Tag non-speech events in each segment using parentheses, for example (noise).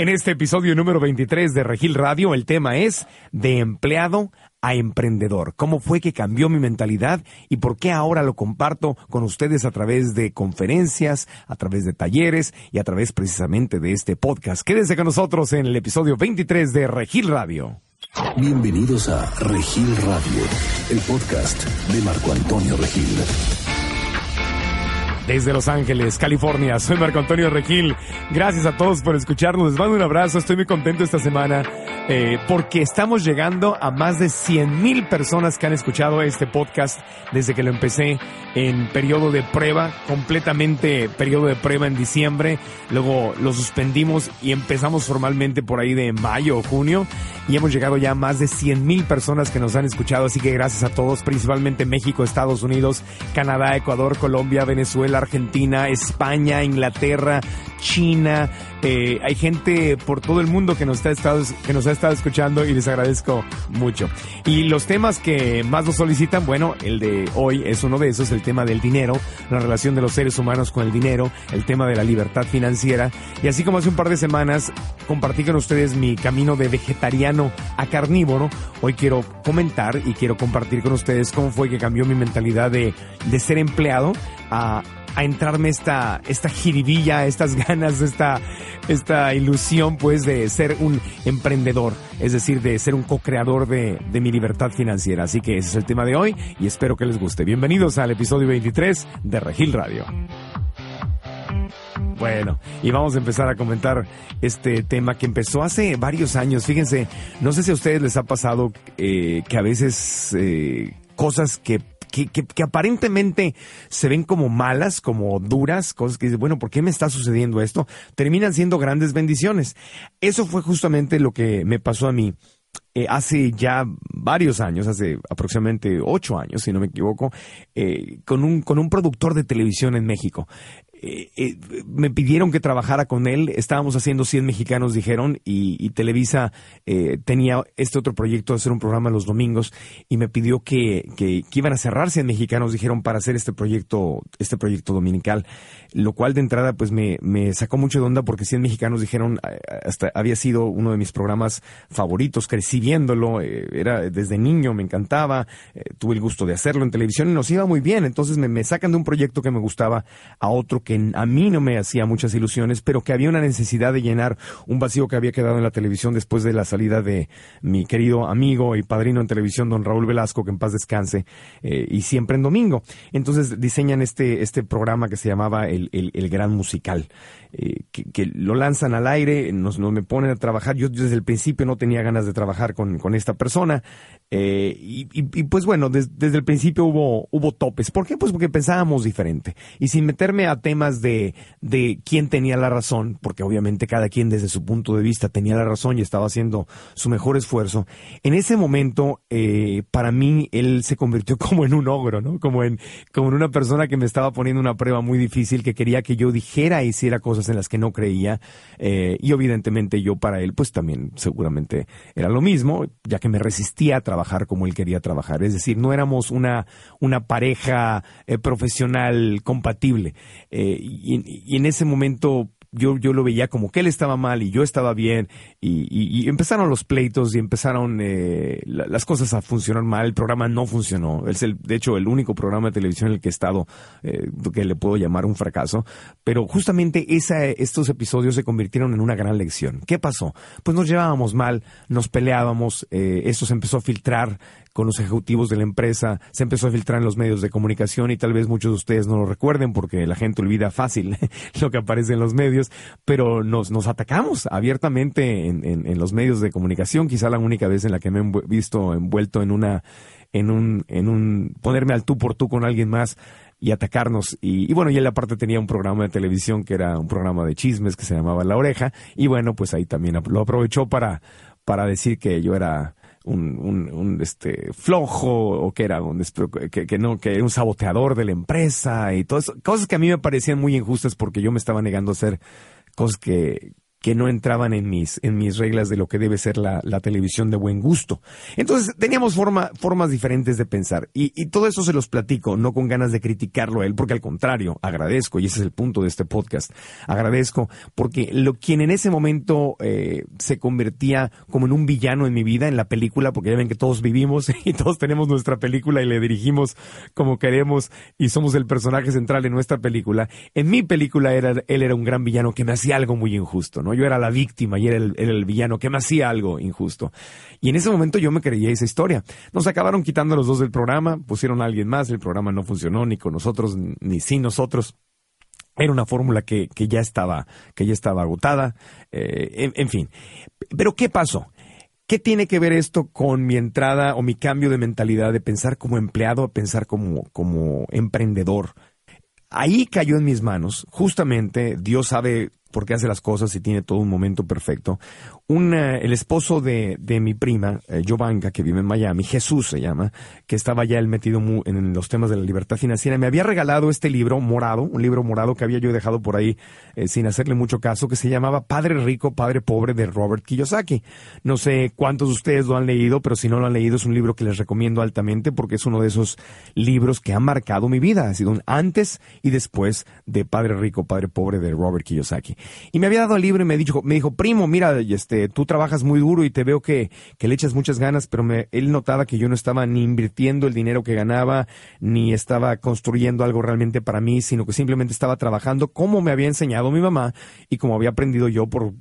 En este episodio número 23 de Regil Radio, el tema es de empleado a emprendedor. ¿Cómo fue que cambió mi mentalidad y por qué ahora lo comparto con ustedes a través de conferencias, a través de talleres y a través precisamente de este podcast? Quédense con nosotros en el episodio 23 de Regil Radio. Bienvenidos a Regil Radio, el podcast de Marco Antonio Regil. Desde Los Ángeles, California, soy Marco Antonio Regil. Gracias a todos por escucharnos. Les mando un abrazo. Estoy muy contento esta semana eh, porque estamos llegando a más de 100 mil personas que han escuchado este podcast desde que lo empecé en periodo de prueba, completamente periodo de prueba en diciembre. Luego lo suspendimos y empezamos formalmente por ahí de mayo o junio y hemos llegado ya a más de 100 mil personas que nos han escuchado. Así que gracias a todos, principalmente México, Estados Unidos, Canadá, Ecuador, Colombia, Venezuela, Argentina, España, Inglaterra, China. Eh, hay gente por todo el mundo que nos, está que nos ha estado escuchando y les agradezco mucho. Y los temas que más nos solicitan, bueno, el de hoy es uno de esos, el tema del dinero, la relación de los seres humanos con el dinero, el tema de la libertad financiera. Y así como hace un par de semanas compartí con ustedes mi camino de vegetariano a carnívoro, hoy quiero comentar y quiero compartir con ustedes cómo fue que cambió mi mentalidad de, de ser empleado a a entrarme esta, esta jiribilla, estas (laughs) ganas, esta, esta ilusión pues de ser un emprendedor, es decir, de ser un co-creador de, de mi libertad financiera. Así que ese es el tema de hoy y espero que les guste. Bienvenidos al episodio 23 de Regil Radio. Bueno, y vamos a empezar a comentar este tema que empezó hace varios años. Fíjense, no sé si a ustedes les ha pasado eh, que a veces eh, cosas que que, aparentemente se ven como malas, como duras, cosas que dicen, bueno, ¿por qué me está sucediendo esto? Terminan siendo grandes bendiciones. Eso fue justamente lo que me pasó a mí. Eh, hace ya varios años, hace aproximadamente ocho años, si no me equivoco, eh, con, un, con un productor de televisión en México. Eh, eh, me pidieron que trabajara con él, estábamos haciendo 100 mexicanos, dijeron, y, Televisa eh, tenía este otro proyecto de hacer un programa los domingos y me pidió que, que, iban a cerrar 100 mexicanos, dijeron, para hacer este proyecto, este proyecto dominical, lo cual de entrada pues me, me sacó mucho de onda porque 100 mexicanos dijeron, hasta había sido uno de mis programas favoritos, crecí viéndolo, era desde niño, me encantaba, tuve el gusto de hacerlo en televisión y nos iba muy bien, entonces me, me sacan de un proyecto que me gustaba a otro que que a mí no me hacía muchas ilusiones, pero que había una necesidad de llenar un vacío que había quedado en la televisión después de la salida de mi querido amigo y padrino en televisión, don Raúl Velasco, que en paz descanse, eh, y siempre en domingo. Entonces diseñan este, este programa que se llamaba El, el, Gran Musical, eh, que, lo lanzan al aire, nos, nos me ponen a trabajar. Yo desde el principio no tenía ganas de trabajar con, con esta persona. Eh, y, pues bueno, desde el principio hubo, hubo topes. ¿Por qué? Pues porque pensábamos diferente. Y sin meterme a temas de, de quién tenía la razón, porque obviamente cada quien desde su punto de vista tenía la razón y estaba haciendo su mejor esfuerzo, en ese momento, eh, para mí, él se convirtió (laughs) como en un ogro, ¿no? Como en, como en una persona que me estaba poniendo una prueba muy difícil, que quería que yo dijera e hiciera cosas en las que no creía. Eh, y evidentemente yo para él, pues también seguramente era lo mismo, ya que me resistía a trabajar como él quería trabajar. Es decir, no éramos una, una pareja eh, profesional compatible. Y, en ese momento yo, yo lo veía como que él estaba mal y yo estaba bien y, empezaron los pleitos y empezaron eh, las cosas a funcionar mal, el programa no funcionó, es el, de hecho el único programa de televisión en el que he estado eh, que le puedo llamar un fracaso, pero justamente esa, estos episodios se convirtieron en una gran lección. ¿Qué pasó? Pues nos llevábamos mal, nos peleábamos, eh, esto se empezó a filtrar, con los ejecutivos de la empresa, se empezó a filtrar en los medios de comunicación y tal vez muchos de ustedes no lo recuerden porque la gente olvida fácil (laughs) lo que aparece en los medios, pero nos, nos atacamos abiertamente en, en, los medios de comunicación, quizá la única vez en la que me he visto envuelto en una, en un, en un, ponerme al tú por tú con alguien más y atacarnos. Y, bueno, y él aparte tenía un programa de televisión que era un programa de chismes que se llamaba La Oreja. Y bueno, pues ahí también lo aprovechó para, para decir que yo era un, un, este flojo o que era un que, que, no que era un saboteador de la empresa y todas cosas que a mí me parecían muy injustas porque yo me estaba negando a hacer cosas que, que no entraban en mis, en mis reglas de lo que debe ser la, la televisión de buen gusto. Entonces teníamos forma, formas diferentes de pensar y, y, todo eso se los platico, no con ganas de criticarlo a él, porque al contrario, agradezco, y ese es el punto de este podcast, agradezco porque lo, quien en ese momento eh, se convertía como en un villano en mi vida, en la película, porque ya ven que todos vivimos (laughs) y todos tenemos nuestra película y le dirigimos como queremos y somos el personaje central en nuestra película, en mi película era, él era un gran villano que me hacía algo muy injusto, ¿no? Yo era la víctima y era el, villano que me hacía algo injusto. Y en ese momento yo me creía esa historia. Nos acabaron quitando los dos del programa, pusieron a alguien más, el programa no funcionó ni con nosotros ni sin nosotros. Era una fórmula que, ya estaba, que ya estaba agotada. Eh, en, fin. Pero ¿qué pasó? ¿Qué tiene que ver esto con mi entrada o mi cambio de mentalidad de pensar como empleado a pensar como, como emprendedor? Ahí cayó en mis manos, justamente, Dios sabe porque hace las cosas y tiene todo un momento perfecto. Un, el esposo de, mi prima, eh, que vive en Miami, Jesús se llama, que estaba ya él metido en los temas de la libertad financiera, me había regalado este libro morado, un libro morado que había yo dejado por ahí eh, sin hacerle mucho caso, que se llamaba Padre Rico, Padre Pobre de Robert Kiyosaki. No sé cuántos de ustedes lo han leído, pero si no lo han leído es un libro que les recomiendo altamente porque es uno de esos libros que ha marcado mi vida. Ha sido un antes y después de Padre Rico, Padre Pobre de Robert Kiyosaki. Y me había dado el libro y me dijo, me dijo, primo, mira, este, tú trabajas muy duro y te veo que, que le echas muchas ganas, pero me, él notaba que yo no estaba ni invirtiendo el dinero que ganaba, ni estaba construyendo algo realmente para mí, sino que simplemente estaba trabajando como me había enseñado mi mamá y como había aprendido yo por,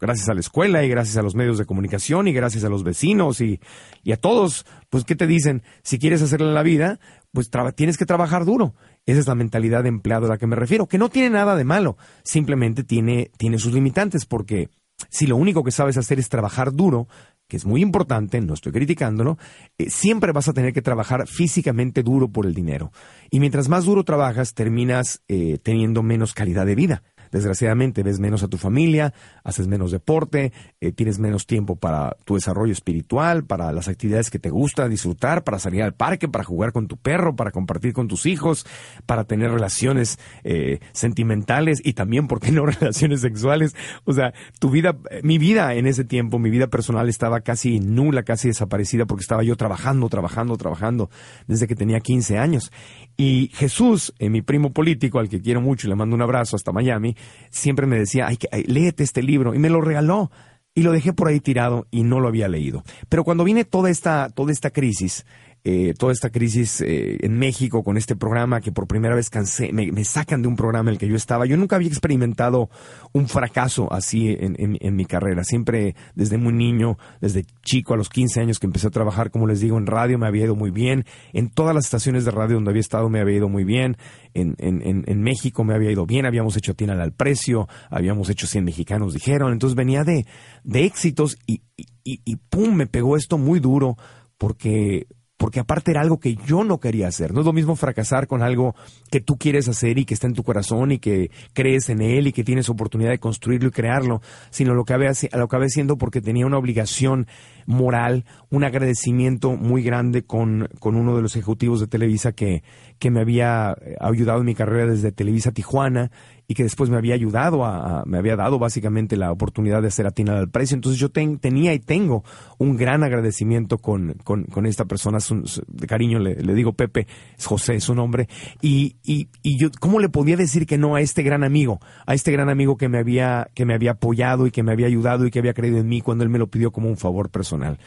gracias a la escuela y gracias a los medios de comunicación y gracias a los vecinos y, y a todos. Pues, ¿qué te dicen? Si quieres hacerle la vida, pues tienes que trabajar duro. Esa es la mentalidad de empleado a la que me refiero, que no tiene nada de malo, simplemente tiene, tiene sus limitantes, porque si lo único que sabes hacer es trabajar duro, que es muy importante, no estoy criticándolo, eh, siempre vas a tener que trabajar físicamente duro por el dinero. Y mientras más duro trabajas, terminas eh, teniendo menos calidad de vida desgraciadamente ves menos a tu familia, haces menos deporte, eh, tienes menos tiempo para tu desarrollo espiritual, para las actividades que te gusta disfrutar, para salir al parque, para jugar con tu perro, para compartir con tus hijos, para tener relaciones eh, sentimentales y también, ¿por qué no (laughs) relaciones sexuales? O sea, tu vida, mi vida en ese tiempo, mi vida personal estaba casi nula, casi desaparecida porque estaba yo trabajando, trabajando, trabajando desde que tenía 15 años. Y Jesús, eh, mi primo político, al que quiero mucho y le mando un abrazo hasta Miami, siempre me decía, ay, léete este libro, y me lo regaló. Y lo dejé por ahí tirado y no lo había leído. Pero cuando viene toda esta, toda esta crisis, eh, toda esta crisis eh, en México con este programa que por primera vez cansé, me, sacan de un programa en el que yo estaba. Yo nunca había experimentado un fracaso así en, en, mi carrera. Siempre desde muy niño, desde chico a los 15 años que empecé a trabajar, como les digo, en radio me había ido muy bien. En todas las estaciones de radio donde había estado me había ido muy bien. En, en, México me había ido bien. Habíamos hecho Tiene al Precio, habíamos hecho 100 mexicanos, dijeron. Entonces venía de, de éxitos y, y, y pum, me pegó esto muy duro porque porque aparte era algo que yo no quería hacer. No es lo mismo fracasar con algo que tú quieres hacer y que está en tu corazón y que crees en él y que tienes oportunidad de construirlo y crearlo, sino lo que había, lo siendo porque tenía una obligación moral, un agradecimiento muy grande con, con uno de los ejecutivos de Televisa que, que me había ayudado en mi carrera desde Televisa Tijuana y que después me había ayudado a, me había dado básicamente la oportunidad de hacer atinada al precio. Entonces yo tenía y tengo un gran agradecimiento con, con, con esta persona, de cariño le, le, digo Pepe, es José, es su nombre, y, y, y, yo, ¿cómo le podía decir que no a este gran amigo, a este gran amigo que me había, que me había apoyado y que me había ayudado y que había creído en mí cuando él me lo pidió como un favor personal?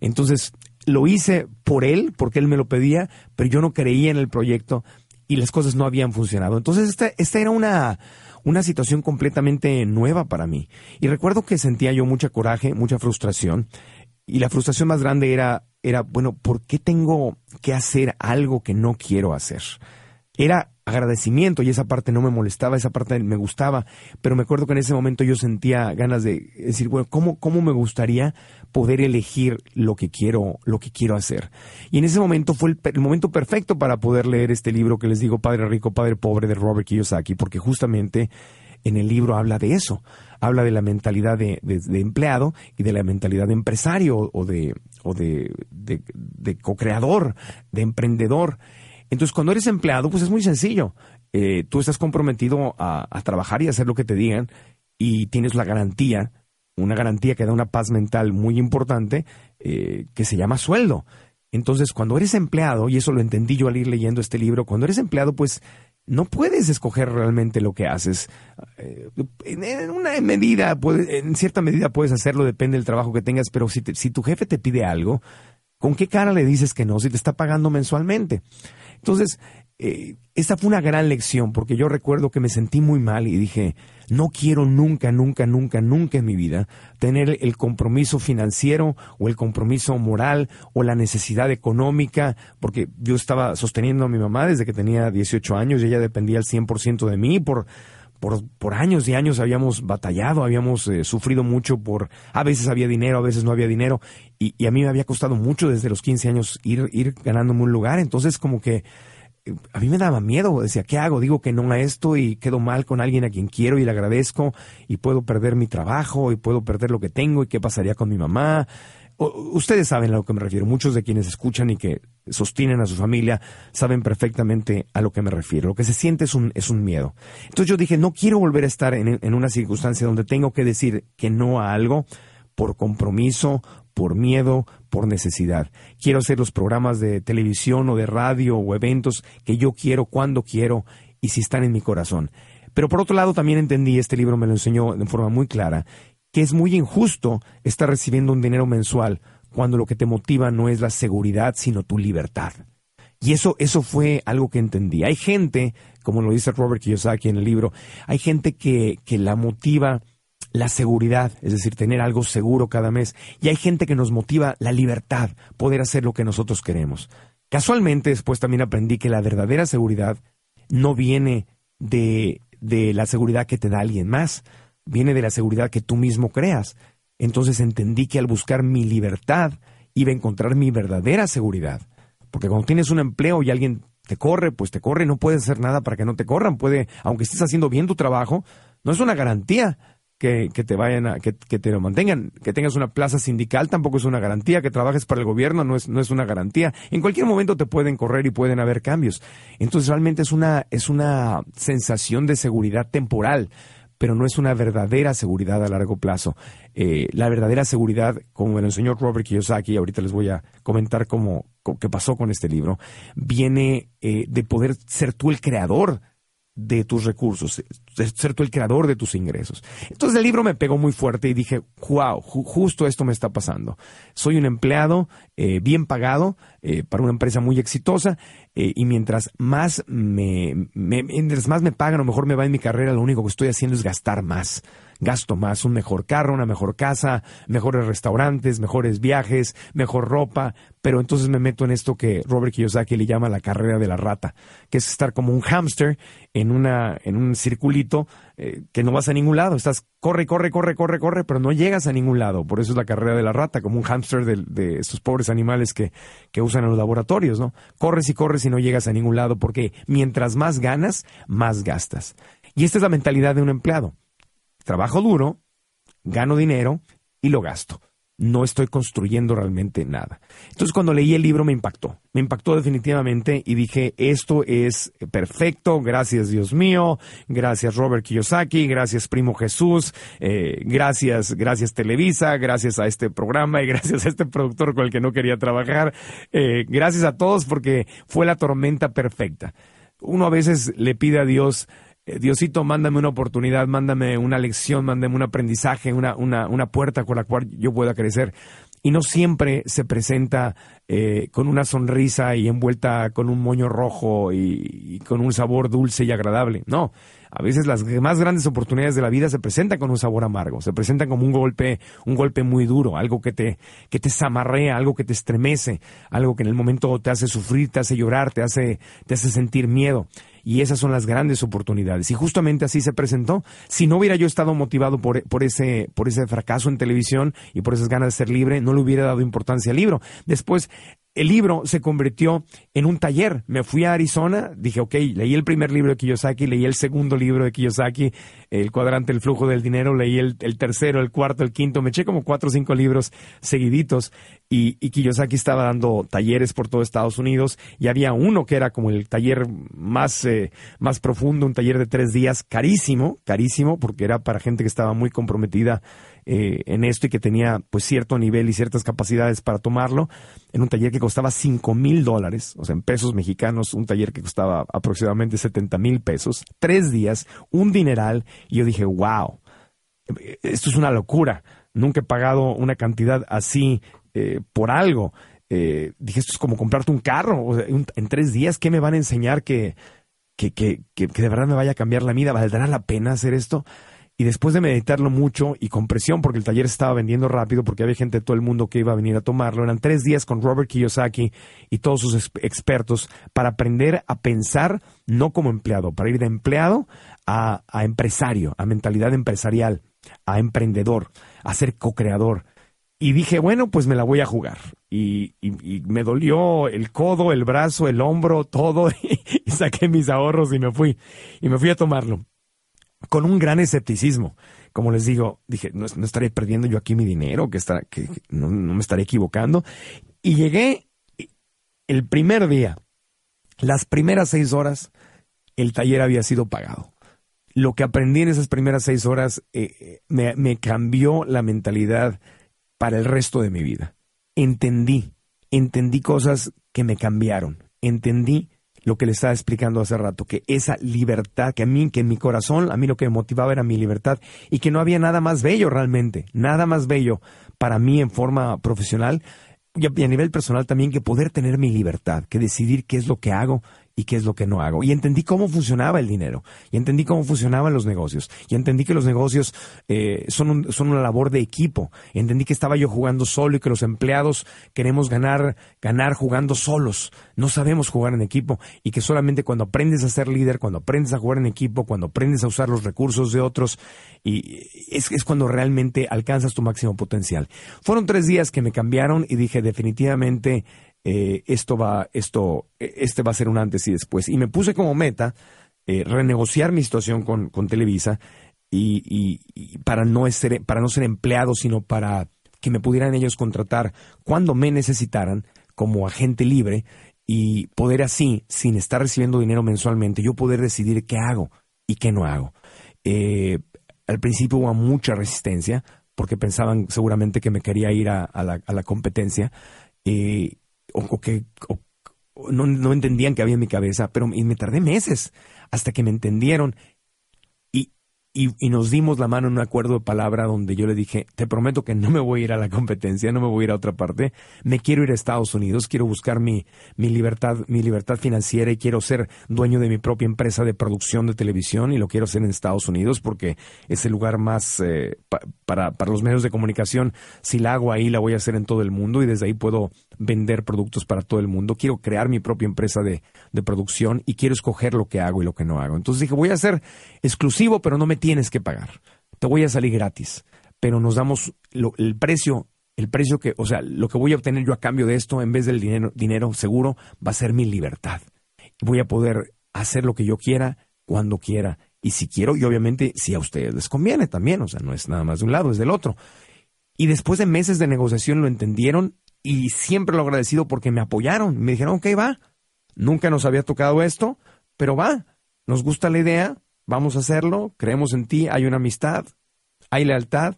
Entonces, lo hice por él, porque él me lo pedía, pero yo no creía en el proyecto, y las cosas no habían funcionado. Entonces esta, esta era una, una situación completamente nueva para mí. Y recuerdo que sentía yo mucha coraje, mucha frustración. Y la frustración más grande era, era, bueno, ¿por qué tengo que hacer algo que no quiero hacer? Era agradecimiento y esa parte no me molestaba, esa parte me gustaba, pero me acuerdo que en ese momento yo sentía ganas de decir, bueno, ¿cómo, cómo me gustaría poder elegir lo que quiero, lo que quiero hacer? Y en ese momento fue el, momento perfecto para poder leer este libro que les digo, Padre Rico, Padre Pobre, de Robert Kiyosaki, porque justamente en el libro habla de eso, habla de la mentalidad de, empleado y de la mentalidad de empresario o de, o de, de co-creador, de emprendedor. Entonces, cuando eres empleado, pues es muy sencillo. Eh, tú estás comprometido a, trabajar y hacer lo que te digan y tienes la garantía, una garantía que da una paz mental muy importante, eh, que se llama sueldo. Entonces, cuando eres empleado, y eso lo entendí yo al ir leyendo este libro, cuando eres empleado, pues no puedes escoger realmente lo que haces. Eh, en una medida, en cierta medida puedes hacerlo, depende del trabajo que tengas, pero si, si tu jefe te pide algo, ¿con qué cara le dices que no si te está pagando mensualmente? Entonces, eh, esta fue una gran lección porque yo recuerdo que me sentí muy mal y dije, no quiero nunca, nunca, nunca, nunca en mi vida tener el compromiso financiero o el compromiso moral o la necesidad económica, porque yo estaba sosteniendo a mi mamá desde que tenía 18 años y ella dependía al 100% de mí por... Por, por, años y años habíamos batallado, habíamos eh, sufrido mucho por, a veces había dinero, a veces no había dinero, y, y, a mí me había costado mucho desde los 15 años ir, ir ganándome un lugar, entonces como que a mí me daba miedo, decía, ¿qué hago? Digo que no a esto y quedo mal con alguien a quien quiero y le agradezco y puedo perder mi trabajo y puedo perder lo que tengo y qué pasaría con mi mamá. Ustedes saben a lo que me refiero, muchos de quienes escuchan y que sostienen a su familia saben perfectamente a lo que me refiero. Lo que se siente es un, es un miedo. Entonces yo dije, no quiero volver a estar en, en una circunstancia donde tengo que decir que no a algo por compromiso, por miedo, por necesidad. Quiero hacer los programas de televisión o de radio o eventos que yo quiero cuando quiero y si están en mi corazón. Pero por otro lado también entendí, este libro me lo enseñó de forma muy clara, que es muy injusto estar recibiendo un dinero mensual cuando lo que te motiva no es la seguridad, sino tu libertad. Y eso, eso fue algo que entendí. Hay gente, como lo dice Robert Kiyosaki en el libro, hay gente que, que la motiva la seguridad, es decir, tener algo seguro cada mes. Y hay gente que nos motiva la libertad, poder hacer lo que nosotros queremos. Casualmente después también aprendí que la verdadera seguridad no viene de, de la seguridad que te da alguien más, viene de la seguridad que tú mismo creas. Entonces entendí que al buscar mi libertad iba a encontrar mi verdadera seguridad. Porque cuando tienes un empleo y alguien te corre, pues te corre no puedes hacer nada para que no te corran. Puede, aunque estés haciendo bien tu trabajo, no es una garantía que, te vayan a, que, te lo mantengan, que tengas una plaza sindical tampoco es una garantía, que trabajes para el gobierno no es, no es una garantía. En cualquier momento te pueden correr y pueden haber cambios. Entonces realmente es una, es una sensación de seguridad temporal pero no es una verdadera seguridad a largo plazo. Eh, la verdadera seguridad, como me lo Robert Kiyosaki, ahorita les voy a comentar cómo, qué pasó con este libro, viene eh, de poder ser tú el creador de tus recursos, ser tú el creador de tus ingresos. Entonces el libro me pegó muy fuerte y dije, wow, justo esto me está pasando. Soy un empleado eh, bien pagado eh, para una empresa muy exitosa eh, y mientras más me, mientras más me pagan o mejor me va en mi carrera, lo único que estoy haciendo es gastar más gasto más, un mejor carro, una mejor casa, mejores restaurantes, mejores viajes, mejor ropa, pero entonces me meto en esto que Robert Kiyosaki le llama la carrera de la rata, que es estar como un hámster en una en un circulito eh, que no vas a ningún lado, estás corre, corre, corre, corre, corre, pero no llegas a ningún lado, por eso es la carrera de la rata, como un hámster de, de estos pobres animales que, que usan en los laboratorios, ¿no? Corres y corres y no llegas a ningún lado, porque mientras más ganas, más gastas. Y esta es la mentalidad de un empleado trabajo duro, gano dinero y lo gasto. No estoy construyendo realmente nada. Entonces cuando leí el libro me impactó, me impactó definitivamente y dije, esto es perfecto, gracias Dios mío, gracias Robert Kiyosaki, gracias Primo Jesús, eh, gracias, gracias Televisa, gracias a este programa y (laughs) gracias a este productor con el que no quería trabajar, eh, gracias a todos porque fue la tormenta perfecta. Uno a veces le pide a Dios, Diosito, mándame una oportunidad, mándame una lección, mándame un aprendizaje, una, una, una puerta con la cual yo pueda crecer. Y no siempre se presenta eh, con una sonrisa y envuelta con un moño rojo y, con un sabor dulce y agradable. No, a veces las más grandes oportunidades de la vida se presentan con un sabor amargo, se presentan como un golpe, un golpe muy duro, algo que te, que te zamarrea, algo que te estremece, algo que en el momento te hace sufrir, te hace llorar, te hace, te hace sentir miedo. Y esas son las grandes oportunidades. Y justamente así se presentó. Si no hubiera yo estado motivado por, por, ese, por ese fracaso en televisión y por esas ganas de ser libre, no le hubiera dado importancia al libro. Después, el libro se convirtió en un taller. Me fui a Arizona, dije, ok, leí el primer libro de Kiyosaki, leí el segundo libro de Kiyosaki, El cuadrante del flujo del dinero, leí el, tercero, el cuarto, el quinto, me eché como cuatro o cinco libros seguiditos y, Kiyosaki estaba dando talleres por todo Estados Unidos y había uno que era como el taller más, eh, más profundo, un taller de tres días, carísimo, carísimo, porque era para gente que estaba muy comprometida eh, en esto y que tenía pues cierto nivel y ciertas capacidades para tomarlo, en un taller que costaba 5 mil dólares, o sea, en pesos mexicanos, un taller que costaba aproximadamente 70 mil pesos, tres días, un dineral, y yo dije, wow, esto es una locura, nunca he pagado una cantidad así eh, por algo. Eh, dije, esto es como comprarte un carro, o sea, en tres días, ¿qué me van a enseñar que, que, que, que, de verdad me vaya a cambiar la vida? ¿Valdrá la pena hacer esto? Y después de meditarlo mucho y con presión, porque el taller estaba vendiendo rápido, porque había gente de todo el mundo que iba a venir a tomarlo, eran tres días con Robert Kiyosaki y todos sus expertos para aprender a pensar no como empleado, para ir de empleado a, empresario, a mentalidad empresarial, a emprendedor, a ser co-creador. Y dije, bueno, pues me la voy a jugar. Y, y, me dolió el codo, el brazo, el hombro, todo. (laughs) y saqué mis ahorros y me fui. Y me fui a tomarlo con un gran escepticismo. Como les digo, dije, no, estaré perdiendo yo aquí mi dinero, que, no, me estaré equivocando. Y llegué el primer día, las primeras seis horas, el taller había sido pagado. Lo que aprendí en esas primeras seis horas eh, me, me cambió la mentalidad para el resto de mi vida. Entendí, entendí cosas que me cambiaron. Entendí lo que le estaba explicando hace rato, que esa libertad, que a mí, que en mi corazón, a mí lo que me motivaba era mi libertad y que no había nada más bello realmente, nada más bello para mí en forma profesional y a nivel personal también que poder tener mi libertad, que decidir qué es lo que hago y qué es lo que no hago. Y entendí cómo funcionaba el dinero, y entendí cómo funcionaban los negocios, y entendí que los negocios eh, son, son una labor de equipo. Entendí que estaba yo jugando solo y que los empleados queremos ganar, ganar jugando solos. No sabemos jugar en equipo y que solamente cuando aprendes a ser líder, cuando aprendes a jugar en equipo, cuando aprendes a usar los recursos de otros, y es, es cuando realmente alcanzas tu máximo potencial. Fueron tres días que me cambiaron y dije definitivamente eh, esto va, esto, e, este va a ser un antes y después. Y me puse como meta eh, renegociar mi situación con, con Televisa y, para, no ser, para no ser empleado, sino para que me pudieran ellos contratar cuando me necesitaran como agente libre y poder así, sin estar recibiendo dinero mensualmente, yo poder decidir qué hago y qué no hago. Eh, al principio hubo mucha resistencia porque pensaban seguramente que me quería ir a, la, a la, competencia o, que no, no, entendían que había en mi cabeza, pero y me tardé meses hasta que me entendieron y, nos dimos la mano en un acuerdo de palabra donde yo le dije, te prometo que no me voy a ir a la competencia, no me voy a ir a otra parte, me quiero ir a Estados Unidos, quiero buscar mi, mi libertad, mi libertad financiera y quiero ser dueño de mi propia empresa de producción de televisión y lo quiero hacer en Estados Unidos porque es el lugar más eh, para, para los medios de comunicación. Si la hago ahí, la voy a hacer en todo el mundo y desde ahí puedo vender productos para todo el mundo. Quiero crear mi propia empresa de, de producción y quiero escoger lo que hago y lo que no hago. Entonces dije, voy a ser exclusivo, pero no me tienes que pagar. Te voy a salir gratis, pero nos damos el precio, el precio que, o sea, lo que voy a obtener yo a cambio de esto, en vez del dinero, dinero seguro, va a ser mi libertad. Voy a poder hacer lo que yo quiera, cuando quiera, y si quiero, y obviamente si a ustedes les conviene también, o sea, no es nada más de un lado, es del otro. Y después de meses de negociación lo entendieron y siempre lo agradecido porque me apoyaron. Me dijeron, ok, va, nunca nos había tocado esto, pero va, nos gusta la idea, vamos a hacerlo, creemos en ti, hay una amistad, hay lealtad,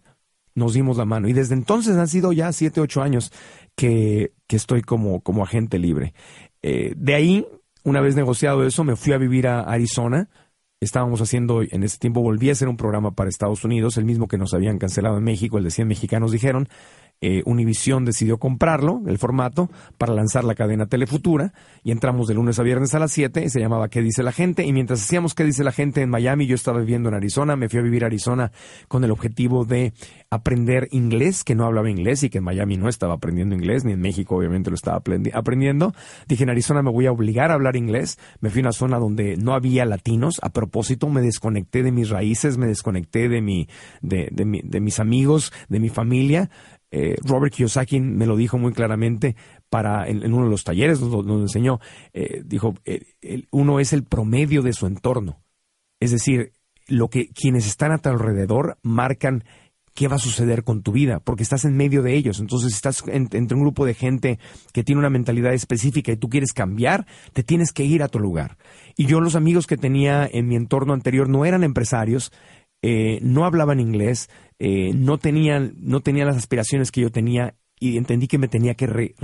nos dimos la mano. Y desde entonces han sido ya siete, ocho años que, que estoy como, como agente libre. Eh, de ahí, una vez negociado eso, me fui a vivir a Arizona. Estábamos haciendo, en ese tiempo volví a hacer un programa para Estados Unidos, el mismo que nos habían cancelado en México, el de 100 mexicanos dijeron. Eh, Univisión decidió comprarlo, el formato, para lanzar la cadena Telefutura, y entramos de lunes a viernes a las 7, y se llamaba ¿Qué dice la gente? Y mientras hacíamos ¿Qué dice la gente? en Miami, yo estaba viviendo en Arizona, me fui a vivir a Arizona con el objetivo de aprender inglés, que no hablaba inglés y que en Miami no estaba aprendiendo inglés, ni en México obviamente lo estaba aprendiendo. Dije, en Arizona me voy a obligar a hablar inglés. Me fui a una zona donde no había latinos. A propósito, me desconecté de mis raíces, me desconecté de, mi, de, de, mis amigos, de mi familia. Eh, Robert Kiyosaki me lo dijo muy claramente para en, uno de los talleres donde, enseñó. Eh, dijo, eh, uno es el promedio de su entorno. Es decir, lo que quienes están a tu alrededor marcan qué va a suceder con tu vida, porque estás en medio de ellos. Entonces, estás entre un grupo de gente que tiene una mentalidad específica y tú quieres cambiar, te tienes que ir a tu lugar. Y yo los amigos que tenía en mi entorno anterior no eran empresarios, eh, no hablaban inglés, eh, no, tenían, no tenían las aspiraciones que yo tenía y entendí que me tenía que,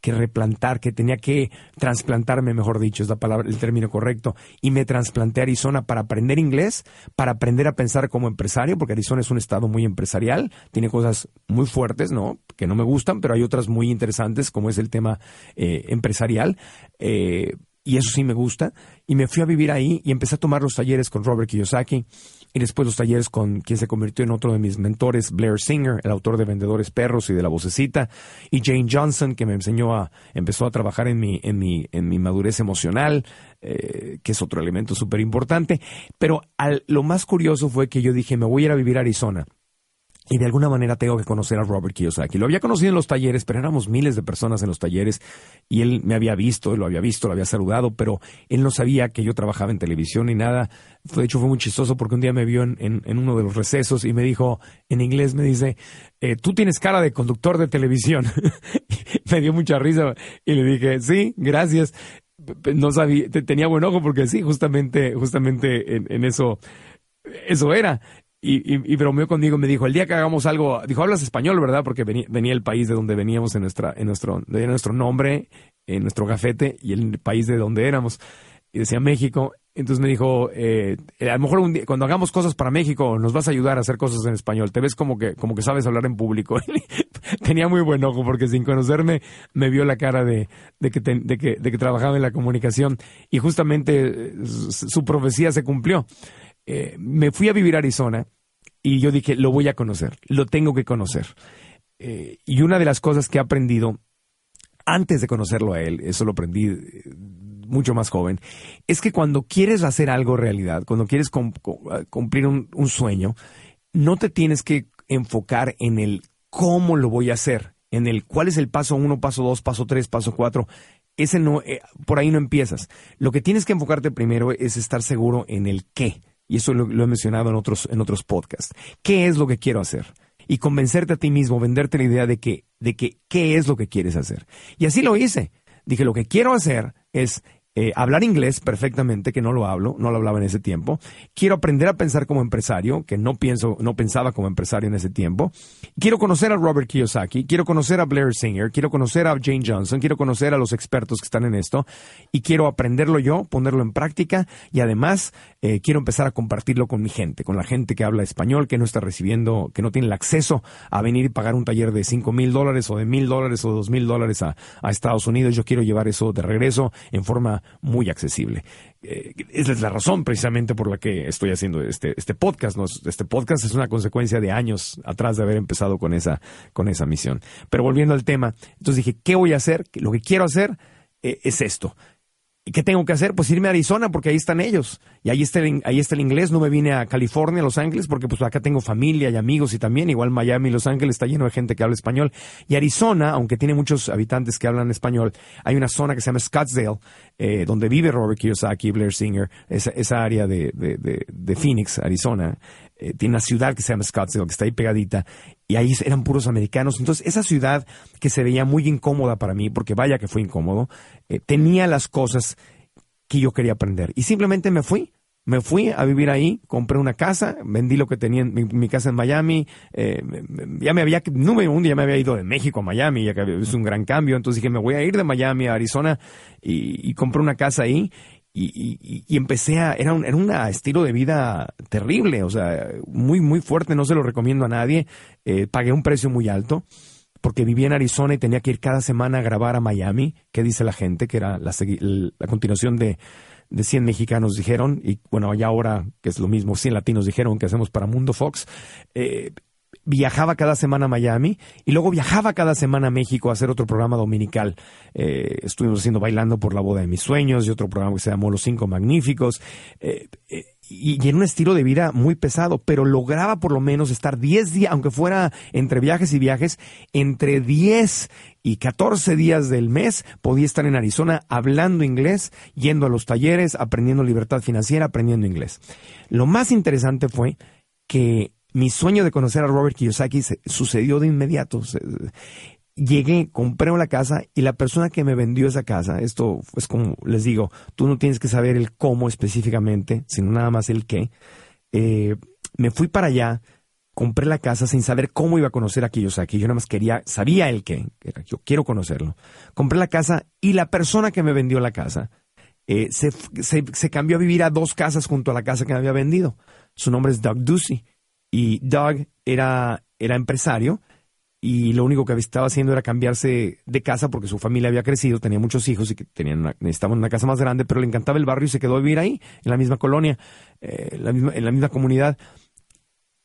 que replantar, que tenía que trasplantarme, mejor dicho, es la palabra, el término correcto, y me trasplanté a Arizona para aprender inglés, para aprender a pensar como empresario, porque Arizona es un estado muy empresarial, tiene cosas muy fuertes, ¿no? Que no me gustan, pero hay otras muy interesantes, como es el tema eh, empresarial. Eh, y eso sí me gusta. Y me fui a vivir ahí y empecé a tomar los talleres con Robert Kiyosaki y después los talleres con quien se convirtió en otro de mis mentores, Blair Singer, el autor de Vendedores Perros y de La Vocecita, y Jane Johnson, que me enseñó a, empezó a trabajar en mi, en mi, en mi madurez emocional, eh, que es otro elemento súper importante. Pero lo más curioso fue que yo dije, me voy a ir a vivir a Arizona y de alguna manera tengo que conocer a Robert Kiyosaki. Lo había conocido en los talleres, pero éramos miles de personas en los talleres y él me había visto, lo había visto, lo había saludado, pero él no sabía que yo trabajaba en televisión ni nada. De hecho, fue muy chistoso porque un día me vio en, uno de los recesos y me dijo, en inglés me dice, eh, tú tienes cara de conductor de televisión. (laughs) me dio mucha risa y le dije, sí, gracias. No sabía, tenía buen ojo porque sí, justamente, justamente en, en eso, eso era y, y, bromeó conmigo, me dijo, el día que hagamos algo, dijo, hablas español, ¿verdad? Porque venía, el país de donde veníamos en nuestra, en nuestro, de nuestro nombre, en nuestro gafete y el país de donde éramos. Y decía México. Entonces me dijo, eh, a lo mejor un día, cuando hagamos cosas para México, nos vas a ayudar a hacer cosas en español. Te ves como que, como que sabes hablar en público. (laughs) Tenía muy buen ojo porque sin conocerme me vio la cara de, de, que, de, que, de que trabajaba en la comunicación y justamente eh, su profecía se cumplió. Eh, me fui a vivir a Arizona y yo dije, lo voy a conocer, lo tengo que conocer. Eh, y una de las cosas que he aprendido antes de conocerlo a él, eso lo aprendí eh, mucho más joven, es que cuando quieres hacer algo realidad, cuando quieres cumplir un, sueño, no te tienes que enfocar en el cómo lo voy a hacer, en el cuál es el paso uno, paso dos, paso tres, paso cuatro. Ese no, por ahí no empiezas. Lo que tienes que enfocarte primero es estar seguro en el qué. Y eso lo, he mencionado en otros, en otros podcasts. ¿Qué es lo que quiero hacer? Y convencerte a ti mismo, venderte la idea de que, de que, qué es lo que quieres hacer. Y así lo hice. Dije, lo que quiero hacer es eh, hablar inglés perfectamente, que no lo hablo, no lo hablaba en ese tiempo. Quiero aprender a pensar como empresario, que no pienso, no pensaba como empresario en ese tiempo. Quiero conocer a Robert Kiyosaki, quiero conocer a Blair Singer, quiero conocer a Jane Johnson, quiero conocer a los expertos que están en esto y quiero aprenderlo yo, ponerlo en práctica y además eh, quiero empezar a compartirlo con mi gente, con la gente que habla español, que no está recibiendo, que no tiene el acceso a venir y pagar un taller de cinco mil dólares o de mil dólares o dos mil dólares a Estados Unidos. Yo quiero llevar eso de regreso en forma muy accesible. Eh, esa es la razón precisamente por la que estoy haciendo este, este podcast. Este podcast es una consecuencia de años atrás de haber empezado con esa, con esa misión. Pero volviendo al tema, entonces dije, ¿qué voy a hacer? Lo que quiero hacer eh, es esto. ¿Y qué tengo que hacer? Pues irme a Arizona porque ahí están ellos. Y ahí está, el, ahí está el inglés. No me vine a California, Los Ángeles, porque pues acá tengo familia y amigos y también, igual Miami Los Ángeles está lleno de gente que habla español. Y Arizona, aunque tiene muchos habitantes que hablan español, hay una zona que se llama Scottsdale, eh, donde vive Robert Kiyosaki, Blair Singer, esa, esa área de Phoenix, Arizona. Eh, tiene una ciudad que se llama Scottsdale, que está ahí pegadita, y ahí eran puros americanos. Entonces, esa ciudad que se veía muy incómoda para mí, porque vaya que fue incómodo, eh, tenía las cosas que yo quería aprender. Y simplemente me fui. Me fui a vivir ahí, compré una casa, vendí lo que tenía en mi, casa en Miami. Eh, ya me había, número uno, ya me había ido de México a Miami, ya que es un gran cambio. Entonces dije, me voy a ir de Miami a Arizona y, y compré una casa ahí y, y, empecé a, era un, era un estilo de vida terrible, o sea, muy, muy fuerte, no se lo recomiendo a nadie, eh, pagué un precio muy alto porque vivía en Arizona y tenía que ir cada semana a grabar a Miami, ¿qué dice la gente? Que era la, la continuación de, de 100 mexicanos dijeron, y bueno, ya ahora que es lo mismo, 100 latinos dijeron que hacemos para Mundo Fox, eh, viajaba cada semana a Miami y luego viajaba cada semana a México a hacer otro programa dominical. Eh, estuvimos haciendo Bailando por la Boda de Mis Sueños y otro programa que se llamó Los Cinco Magníficos. Eh, eh, y, en un estilo de vida muy pesado, pero lograba por lo menos estar 10 días, aunque fuera entre viajes y viajes, entre 10 y 14 días del mes podía estar en Arizona hablando inglés, yendo a los talleres, aprendiendo libertad financiera, aprendiendo inglés. Lo más interesante fue que mi sueño de conocer a Robert Kiyosaki sucedió de inmediato. Llegué, compré una casa y la persona que me vendió esa casa, esto es como les digo, tú no tienes que saber el cómo específicamente, sino nada más el qué. Eh, me fui para allá, compré la casa sin saber cómo iba a conocer a Kiyosaki. Yo nada más quería, sabía el qué, yo quiero conocerlo. Compré la casa y la persona que me vendió la casa eh, se, se, cambió a vivir a dos casas junto a la casa que me había vendido. Su nombre es Doug Ducey. Y Doug era, era empresario y lo único que estaba haciendo era cambiarse de casa porque su familia había crecido, tenía muchos hijos y que tenían una, necesitaban una casa más grande, pero le encantaba el barrio y se quedó a vivir ahí, en la misma colonia, eh, en la misma comunidad.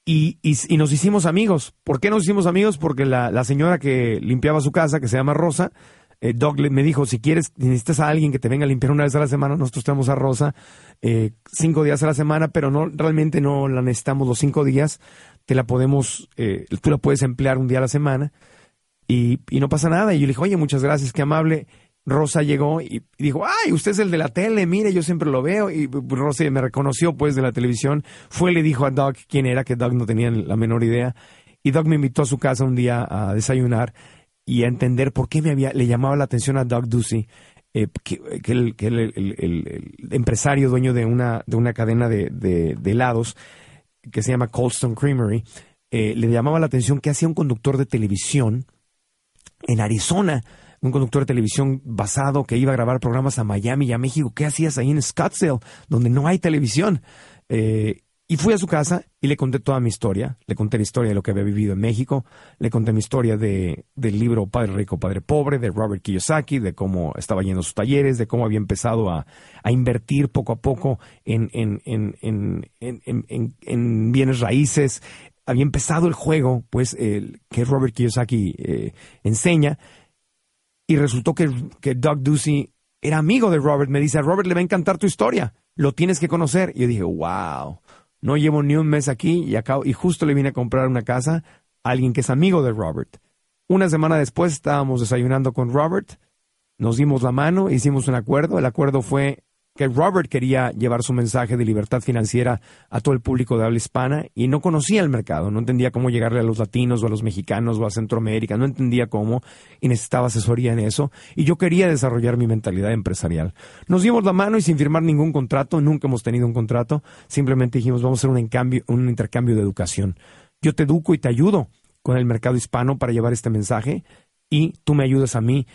Y, y, nos hicimos amigos. ¿Por qué nos hicimos amigos? Porque la, la señora que limpiaba su casa, que se llama Rosa, eh, Doug me dijo, si quieres, necesitas a alguien que te venga a limpiar una vez a la semana, nosotros tenemos a Rosa eh, cinco días a la semana, pero no realmente no la necesitamos los cinco días, te la podemos, eh, tú la puedes emplear un día a la semana y, y, no pasa nada. Y yo le dije, oye, muchas gracias, qué amable. Rosa llegó y, dijo, ay, usted es el de la tele, mire, yo siempre lo veo. Y Rosa me reconoció pues de la televisión. Fue y le dijo a Doug quién era, que Doug no tenía la menor idea. Y Doug me invitó a su casa un día a desayunar y a entender por qué me había, le llamaba la atención a Doug Ducey, eh, que, el, el, empresario dueño de una, de una cadena de, de, helados que se llama Coldstone Creamery, eh, le llamaba la atención que hacía un conductor de televisión en Arizona, un conductor de televisión basado que iba a grabar programas a Miami y a México. ¿Qué hacías ahí en Scottsdale, donde no hay televisión? Eh, y fui a su casa y le conté toda mi historia. Le conté la historia de lo que había vivido en México. Le conté mi historia de, del libro Padre Rico, Padre Pobre, de Robert Kiyosaki, de cómo estaba yendo a sus talleres, de cómo había empezado a, a invertir poco a poco en, en, en, en, bienes raíces. Había empezado el juego, pues, el, que Robert Kiyosaki eh, enseña. Y resultó que, que Doug Ducey era amigo de Robert. Me dice, a Robert le va a encantar tu historia. Lo tienes que conocer. Y yo dije, wow no llevo ni un mes aquí y, acabo, y justo le vine a comprar una casa a alguien que es amigo de Robert. Una semana después estábamos desayunando con Robert, nos dimos la mano, hicimos un acuerdo. El acuerdo fue que Robert quería llevar su mensaje de libertad financiera a todo el público de habla hispana y no conocía el mercado, no entendía cómo llegarle a los latinos o a los mexicanos o a Centroamérica, no entendía cómo y necesitaba asesoría en eso y yo quería desarrollar mi mentalidad empresarial. Nos dimos la mano y sin firmar ningún contrato, nunca hemos tenido un contrato, simplemente dijimos vamos a hacer un, un intercambio de educación. Yo te educo y te ayudo con el mercado hispano para llevar este mensaje y tú me ayudas a mí,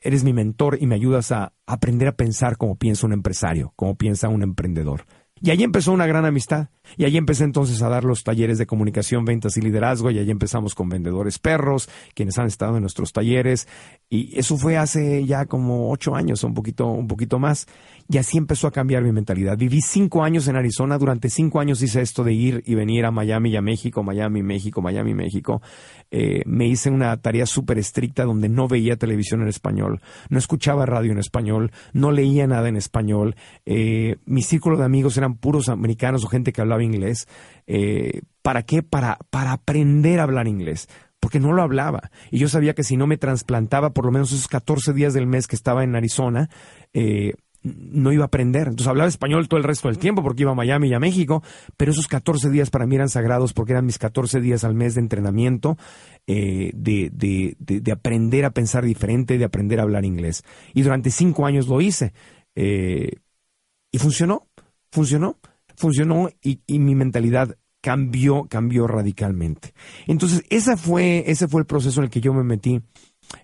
eres mi mentor y me ayudas a aprender a pensar como piensa un empresario, como piensa un emprendedor. Y ahí empezó una gran amistad. Y ahí empecé entonces a dar los talleres de comunicación, ventas y liderazgo. Y ahí empezamos con vendedores perros, quienes han estado en nuestros talleres. Y eso fue hace ya como ocho años, un poquito, un poquito más. Y así empezó a cambiar mi mentalidad. Viví cinco años en Arizona. Durante cinco años hice esto de ir y venir a Miami y a México, Miami, México, Miami, México. Eh, me hice una tarea súper estricta donde no veía televisión en español, no escuchaba radio en español, no leía nada en español. Eh, mi círculo de amigos eran puros americanos o gente que hablaba inglés. Eh, ¿Para qué? Para, para aprender a hablar inglés porque no lo hablaba. Y yo sabía que si no me trasplantaba por lo menos esos 14 días del mes que estaba en Arizona, eh, no iba a aprender. Entonces hablaba español todo el resto del tiempo porque iba a Miami y a México, pero esos 14 días para mí eran sagrados porque eran mis 14 días al mes de entrenamiento, eh, de, de, de, aprender a pensar diferente, de aprender a hablar inglés. Y durante cinco años lo hice. Y funcionó, funcionó, funcionó y, y mi mentalidad cambió, cambió radicalmente. Entonces, esa fue, ese fue el proceso en el que yo me metí,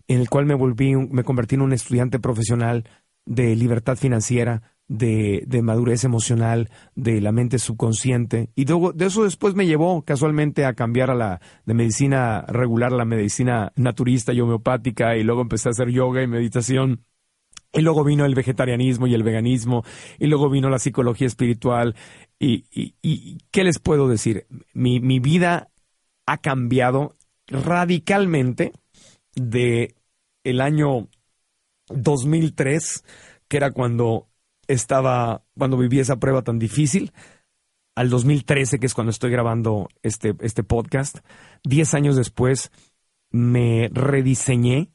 en el cual me volví, me convertí en un estudiante profesional de libertad financiera, de, de, madurez emocional, de la mente subconsciente. Y luego, de eso después me llevó casualmente a cambiar a la de medicina regular a la medicina naturista y homeopática y luego empecé a hacer yoga y meditación. Y luego vino el vegetarianismo y el veganismo, y luego vino la psicología espiritual. ¿Y, y, qué les puedo decir? Mi, mi vida ha cambiado radicalmente de el año 2003, que era cuando estaba, cuando viví esa prueba tan difícil, al 2013, que es cuando estoy grabando este, este podcast. Diez años después me rediseñé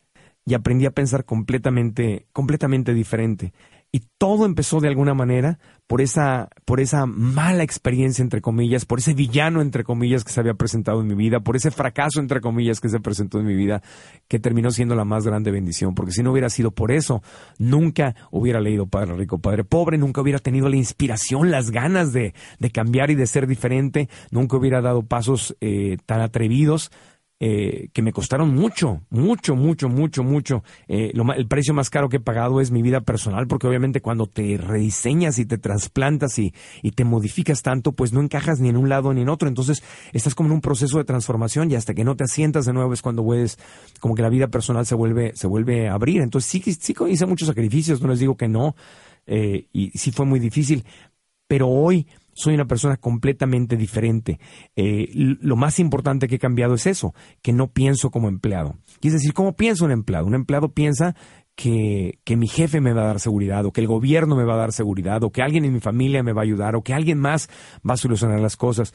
y aprendí a pensar completamente, completamente diferente. Y todo empezó de alguna manera por esa, por esa mala experiencia, entre comillas, por ese villano, entre comillas, que se había presentado en mi vida, por ese fracaso, entre comillas, que se presentó en mi vida, que terminó siendo la más grande bendición. Porque si no hubiera sido por eso, nunca hubiera leído Padre Rico, Padre Pobre, nunca hubiera tenido la inspiración, las ganas de, de cambiar y de ser diferente, nunca hubiera dado pasos eh, tan atrevidos eh, que me costaron mucho, mucho, mucho, mucho, mucho. Eh, el precio más caro que he pagado es mi vida personal, porque obviamente cuando te rediseñas y te trasplantas y, y, te modificas tanto, pues no encajas ni en un lado ni en otro. Entonces estás como en un proceso de transformación y hasta que no te asientas de nuevo es cuando puedes, como que la vida personal se vuelve, se vuelve a abrir. Entonces sí, sí hice muchos sacrificios, no les digo que no, eh, y sí fue muy difícil, pero hoy soy una persona completamente diferente. Eh, lo más importante que he cambiado es eso, que no pienso como empleado. Es decir, ¿cómo piensa un empleado? Un empleado piensa que, que, mi jefe me va a dar seguridad, o que el gobierno me va a dar seguridad, o que alguien en mi familia me va a ayudar, o que alguien más va a solucionar las cosas.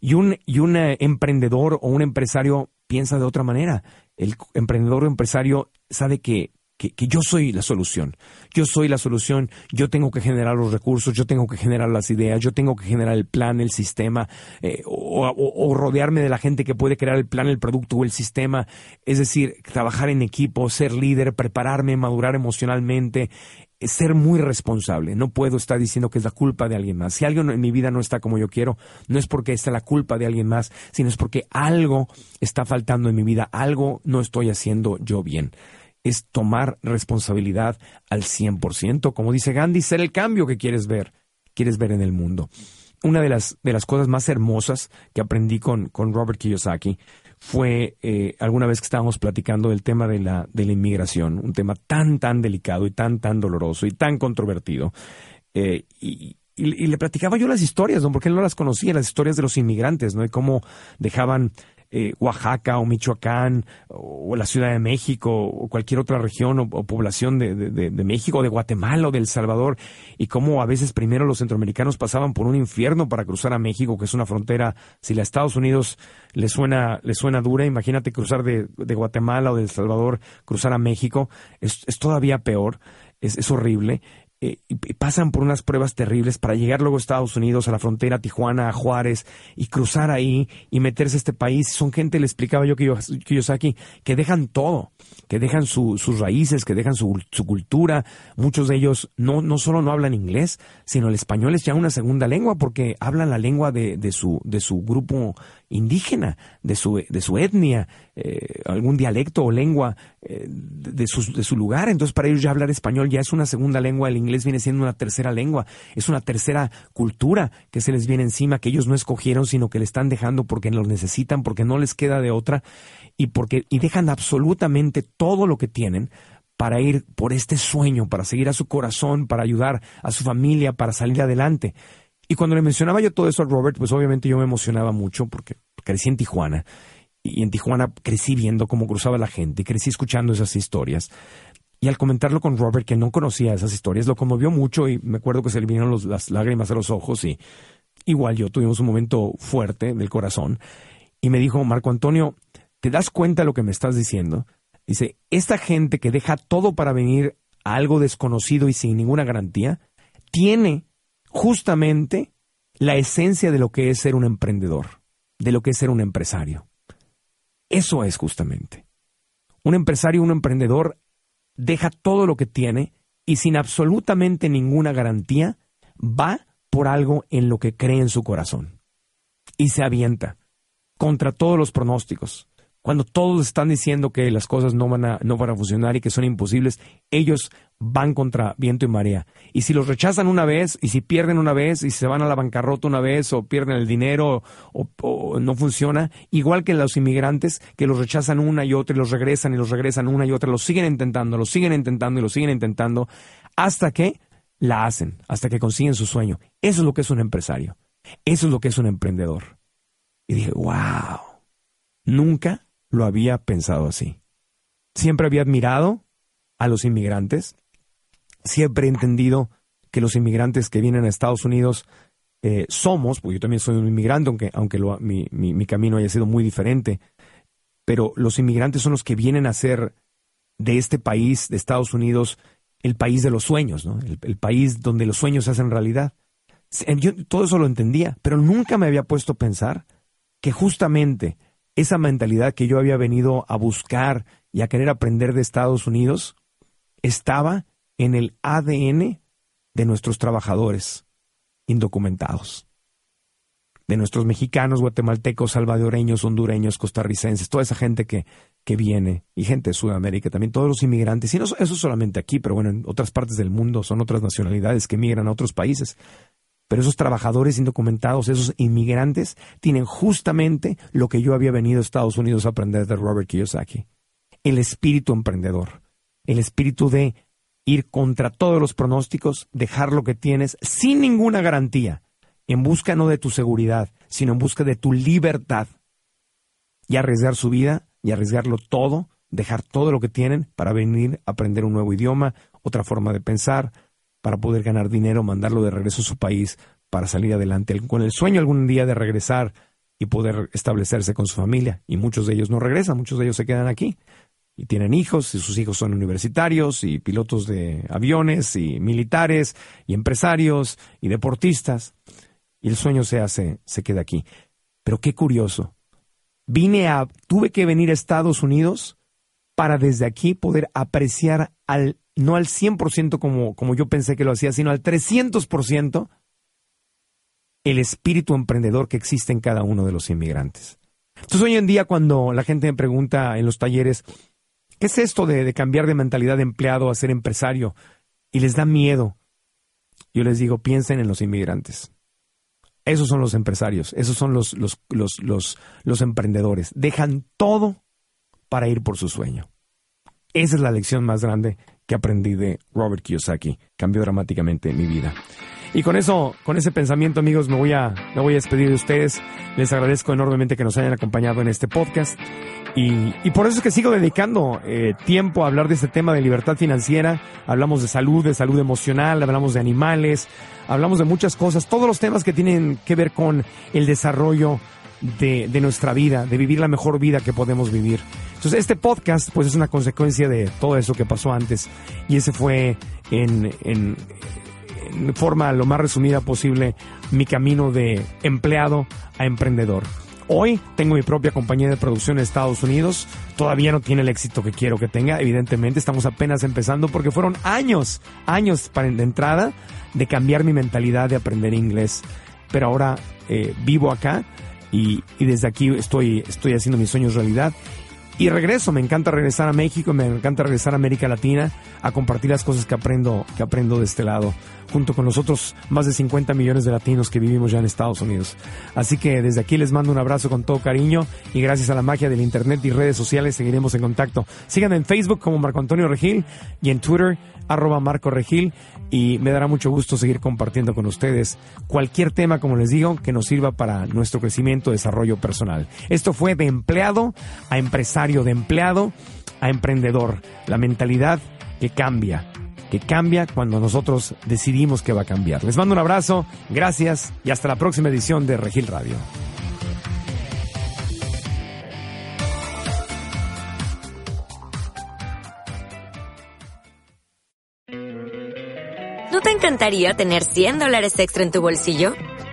Y un, y un eh, emprendedor o un empresario piensa de otra manera. El emprendedor o empresario sabe que que, yo soy la solución. Yo soy la solución, yo tengo que generar los recursos, yo tengo que generar las ideas, yo tengo que generar el plan, el sistema, eh, o, rodearme de la gente que puede crear el plan, el producto o el sistema. Es decir, trabajar en equipo, ser líder, prepararme, madurar emocionalmente, ser muy responsable. No puedo estar diciendo que es la culpa de alguien más. Si algo en mi vida no está como yo quiero, no es porque está la culpa de alguien más, sino es porque algo está faltando en mi vida, algo no estoy haciendo yo bien es tomar responsabilidad al 100%. Como dice Gandhi, ser el cambio que quieres ver, quieres ver en el mundo. Una de las, de las cosas más hermosas que aprendí con, con Robert Kiyosaki fue eh, alguna vez que estábamos platicando del tema de la, de la inmigración, un tema tan, tan delicado y tan, tan doloroso y tan controvertido. Eh, y, le platicaba yo las historias, ¿no? porque él no las conocía, las historias de los inmigrantes, ¿no? Y cómo dejaban eh, Oaxaca o Michoacán o, la Ciudad de México o cualquier otra región o, población de, de, de, México, de Guatemala o de El Salvador y cómo a veces primero los centroamericanos pasaban por un infierno para cruzar a México, que es una frontera, si la Estados Unidos le suena, le suena dura, imagínate cruzar de, de Guatemala o de El Salvador, cruzar a México, es, es todavía peor. Es, es, horrible. Eh, y pasan por unas pruebas terribles para llegar luego a Estados Unidos, a la frontera, Tijuana, a Juárez, y cruzar ahí y meterse a este país. Son gente, le explicaba yo que Kiyosaki, que dejan todo, que dejan sus raíces, que dejan su, cultura. Muchos de ellos no, no solo no hablan inglés, sino el español es ya una segunda lengua porque hablan la lengua de, de, su, de su grupo indígena, de su, de su etnia, eh, algún dialecto o lengua eh, de, su, de su lugar. Entonces, para ellos ya hablar español ya es una segunda lengua, el inglés viene siendo una tercera lengua, es una tercera cultura que se les viene encima, que ellos no escogieron, sino que le están dejando porque lo necesitan, porque no les queda de otra, y porque, y dejan absolutamente todo lo que tienen para ir por este sueño, para seguir a su corazón, para ayudar a su familia, para salir adelante. Y cuando le mencionaba yo todo eso a Robert, pues obviamente yo me emocionaba mucho porque crecí en Tijuana y en Tijuana crecí viendo cómo cruzaba la gente, crecí escuchando esas historias. Y al comentarlo con Robert, que no conocía esas historias, lo conmovió mucho y me acuerdo que se le vinieron las lágrimas a los ojos y igual yo tuvimos un momento fuerte del corazón. Y me dijo, Marco Antonio, ¿te das cuenta de lo que me estás diciendo? Dice, esta gente que deja todo para venir a algo desconocido y sin ninguna garantía, tiene justamente la esencia de lo que es ser un emprendedor, de lo que es ser un empresario. Eso es justamente. Un empresario, un emprendedor, deja todo lo que tiene y sin absolutamente ninguna garantía va por algo en lo que cree en su corazón. Y se avienta contra todos los pronósticos, cuando todos están diciendo que las cosas no van a, no van a funcionar y que son imposibles, ellos van contra viento y marea. Y si los rechazan una vez, y si pierden una vez, y se van a la bancarrota una vez, o pierden el dinero, o, no funciona, igual que los inmigrantes, que los rechazan una y otra, y los regresan, y los regresan una y otra, los siguen intentando, los siguen intentando, y los siguen intentando, hasta que la hacen, hasta que consiguen su sueño. Eso es lo que es un empresario. Eso es lo que es un emprendedor. Y dije, wow, nunca lo había pensado así. Siempre había admirado a los inmigrantes, siempre he entendido que los inmigrantes que vienen a Estados Unidos eh, somos, porque yo también soy un inmigrante, aunque, aunque mi, camino haya sido muy diferente, pero los inmigrantes son los que vienen a ser de este país, de Estados Unidos, el país de los sueños, ¿no? el, país donde los sueños se hacen realidad. Yo todo eso lo entendía, pero nunca me había puesto a pensar que justamente esa mentalidad que yo había venido a buscar y a querer aprender de Estados Unidos estaba en el ADN de nuestros trabajadores indocumentados, de nuestros mexicanos, guatemaltecos, salvadoreños, hondureños, costarricenses, toda esa gente que, que viene, y gente de Sudamérica también, todos los inmigrantes, y no eso solamente aquí, pero bueno, en otras partes del mundo son otras nacionalidades que migran a otros países. Pero esos trabajadores indocumentados, esos inmigrantes, tienen justamente lo que yo había venido a Estados Unidos a aprender de Robert Kiyosaki. El espíritu emprendedor el espíritu de ir contra todos los pronósticos, dejar lo que tienes sin ninguna garantía, en busca no de tu seguridad, sino en busca de tu libertad. Y arriesgar su vida y arriesgarlo todo, dejar todo lo que tienen para venir a aprender un nuevo idioma, otra forma de pensar, para poder ganar dinero, mandarlo de regreso a su país para salir adelante, con el sueño algún día de regresar y poder establecerse con su familia. Y muchos de ellos no regresan, muchos de ellos se quedan aquí y tienen hijos, y sus hijos son universitarios, y pilotos de aviones, y militares, y empresarios, y deportistas, y el sueño se hace, se queda aquí. Pero qué curioso. Vine a, tuve que venir a Estados Unidos para desde aquí poder apreciar al, no al 100% como, como yo pensé que lo hacía, sino al 300% el espíritu emprendedor que existe en cada uno de los inmigrantes. Entonces hoy en día cuando la gente me pregunta en los talleres, ¿Qué es esto de, cambiar de mentalidad de empleado a ser empresario? Y les da miedo. Yo les digo, piensen en los inmigrantes. Esos son los empresarios, esos son los, los, los, los, emprendedores. Dejan todo para ir por su sueño. Esa es la lección más grande que aprendí de Robert Kiyosaki. Cambió dramáticamente mi vida. Y con eso, con ese pensamiento, amigos, me voy a, me voy a despedir de ustedes. Les agradezco enormemente que nos hayan acompañado en este podcast. Y, por eso es que sigo dedicando eh, tiempo a hablar de este tema de libertad financiera. Hablamos de salud, de salud emocional, hablamos de animales, hablamos de muchas cosas, todos los temas que tienen que ver con el desarrollo de, de nuestra vida, de vivir la mejor vida que podemos vivir. Entonces, este podcast, pues es una consecuencia de todo eso que pasó antes. Y ese fue en, en, forma lo más resumida posible mi camino de empleado a emprendedor. Hoy tengo mi propia compañía de producción en Estados Unidos. Todavía no tiene el éxito que quiero que tenga. Evidentemente estamos apenas empezando porque fueron años, años para de entrada de cambiar mi mentalidad de aprender inglés. Pero ahora eh, vivo acá y, y, desde aquí estoy, estoy haciendo mis sueños realidad y regreso, me encanta regresar a México, me encanta regresar a América Latina a compartir las cosas que aprendo, que aprendo de este lado, junto con los otros más de 50 millones de latinos que vivimos ya en Estados Unidos. Así que desde aquí les mando un abrazo con todo cariño y gracias a la magia del internet y redes sociales seguiremos en contacto. Síganme en Facebook como Marco Antonio Regil y en Twitter arroba Marco Regil y me dará mucho gusto seguir compartiendo con ustedes cualquier tema, como les digo, que nos sirva para nuestro crecimiento, desarrollo personal. Esto fue de empleado a empresario, de empleado a emprendedor, la mentalidad que cambia, que cambia cuando nosotros decidimos que va a cambiar. Les mando un abrazo, gracias y hasta la próxima edición de Regil Radio. te encantaría tener 100 dólares extra en tu bolsillo?